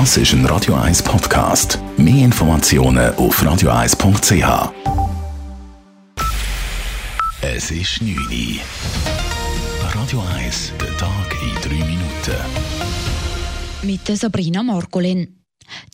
Das ist ein Radio 1 Podcast. Mehr Informationen auf radio1.ch. Es ist 9 Uhr. Radio 1, der Tag in 3 Minuten. Mit Sabrina Margolin.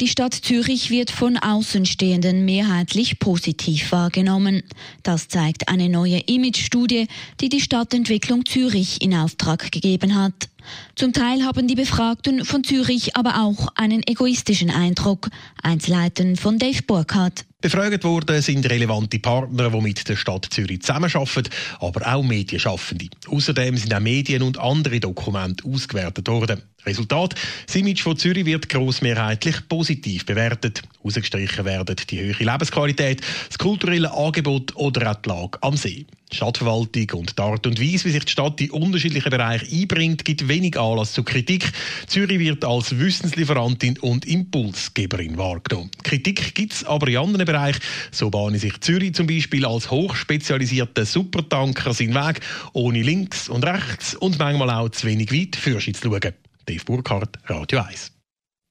Die Stadt Zürich wird von Außenstehenden mehrheitlich positiv wahrgenommen. Das zeigt eine neue Image-Studie, die die Stadtentwicklung Zürich in Auftrag gegeben hat. Zum Teil haben die Befragten von Zürich aber auch einen egoistischen Eindruck. Einzelheiten von Dave Burkhardt. Befragt worden sind relevante Partner, die mit der Stadt Zürich zusammenarbeiten, aber auch Medienschaffende. Außerdem sind auch Medien und andere Dokumente ausgewertet worden. Resultat: Das Image von Zürich wird grossmehrheitlich positiv bewertet. Ausgestrichen werden die höhere Lebensqualität, das kulturelle Angebot oder auch die Lage am See. Die Stadtverwaltung und die Art und Weise, wie sich die Stadt in unterschiedliche Bereiche einbringt, gibt wenig Anlass zu Kritik. Zürich wird als Wissenslieferantin und Impulsgeberin wahrgenommen. Kritik gibt es aber in anderen Bereichen. So bahne sich Zürich zum Beispiel als hochspezialisierter Supertanker seinen Weg, ohne links und rechts und manchmal auch zu wenig weit für zu schauen. Dave Burkhardt, Radio 1.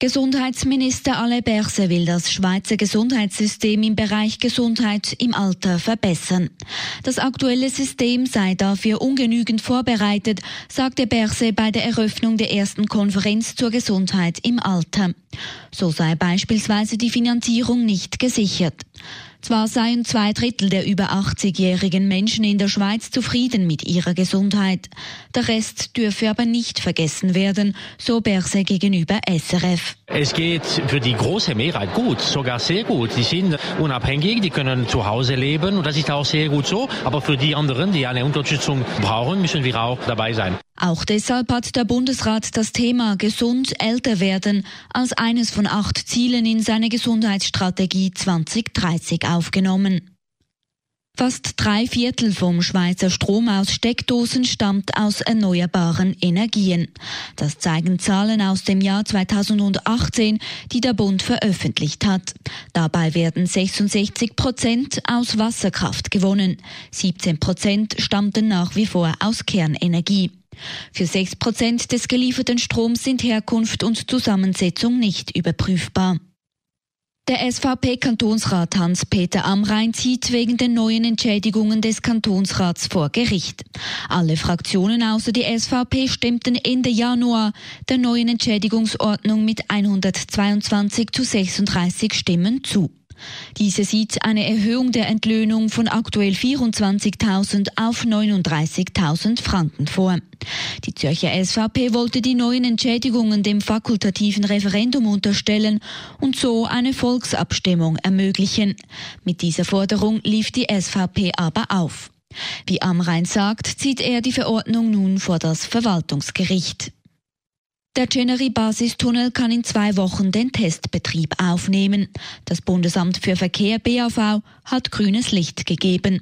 Gesundheitsminister Alain Berse will das Schweizer Gesundheitssystem im Bereich Gesundheit im Alter verbessern. Das aktuelle System sei dafür ungenügend vorbereitet, sagte Berse bei der Eröffnung der ersten Konferenz zur Gesundheit im Alter. So sei beispielsweise die Finanzierung nicht gesichert. Zwar seien zwei Drittel der über 80-jährigen Menschen in der Schweiz zufrieden mit ihrer Gesundheit. Der Rest dürfe aber nicht vergessen werden, so Berse gegenüber SRF. Es geht für die große Mehrheit gut, sogar sehr gut. Die sind unabhängig, die können zu Hause leben und das ist auch sehr gut so. Aber für die anderen, die eine Unterstützung brauchen, müssen wir auch dabei sein. Auch deshalb hat der Bundesrat das Thema gesund älter werden als eines von acht Zielen in seine Gesundheitsstrategie 2030 aufgenommen. Fast drei Viertel vom Schweizer Strom aus Steckdosen stammt aus erneuerbaren Energien. Das zeigen Zahlen aus dem Jahr 2018, die der Bund veröffentlicht hat. Dabei werden 66 Prozent aus Wasserkraft gewonnen. 17 Prozent stammten nach wie vor aus Kernenergie. Für 6 Prozent des gelieferten Stroms sind Herkunft und Zusammensetzung nicht überprüfbar. Der SVP-Kantonsrat Hans-Peter Amrein zieht wegen den neuen Entschädigungen des Kantonsrats vor Gericht. Alle Fraktionen außer die SVP stimmten Ende Januar der neuen Entschädigungsordnung mit 122 zu 36 Stimmen zu. Diese sieht eine Erhöhung der Entlöhnung von aktuell 24.000 auf 39.000 Franken vor. Die Zürcher SVP wollte die neuen Entschädigungen dem fakultativen Referendum unterstellen und so eine Volksabstimmung ermöglichen. Mit dieser Forderung lief die SVP aber auf. Wie Amrein sagt, zieht er die Verordnung nun vor das Verwaltungsgericht. Der Chenery-Basistunnel kann in zwei Wochen den Testbetrieb aufnehmen. Das Bundesamt für Verkehr BAV hat grünes Licht gegeben.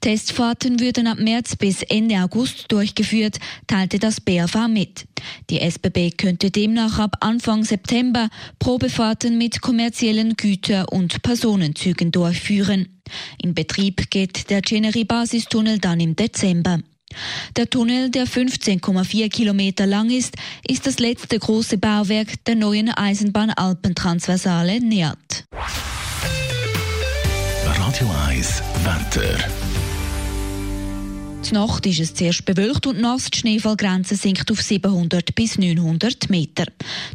Testfahrten würden ab März bis Ende August durchgeführt, teilte das BAV mit. Die SBB könnte demnach ab Anfang September Probefahrten mit kommerziellen Güter- und Personenzügen durchführen. In Betrieb geht der Chenery-Basistunnel dann im Dezember. Der Tunnel, der 15,4 Kilometer lang ist, ist das letzte große Bauwerk der neuen Eisenbahn Alpentransversale NEAT. Radio 1 Wetter. Die Nacht ist es zuerst bewölkt und nass. Die Schneefallgrenze sinkt auf 700 bis 900 Meter.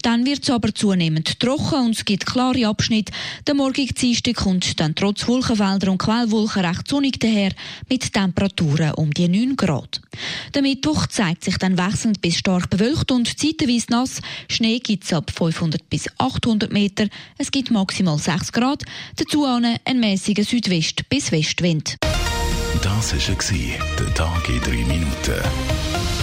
Dann wird es aber zunehmend trocken und es gibt klare Abschnitte. Der morgige Dienstag kommt dann trotz Wolkenfelder und Quellwolken recht sonnig daher mit Temperaturen um die 9 Grad. Der Mittwoch zeigt sich dann wechselnd bis stark bewölkt und zeitweise nass. Schnee gibt es ab 500 bis 800 Meter. Es gibt maximal 6 Grad. Dazu ein mäßiger Südwest- bis Westwind. Das war der Tag in 3 Minuten.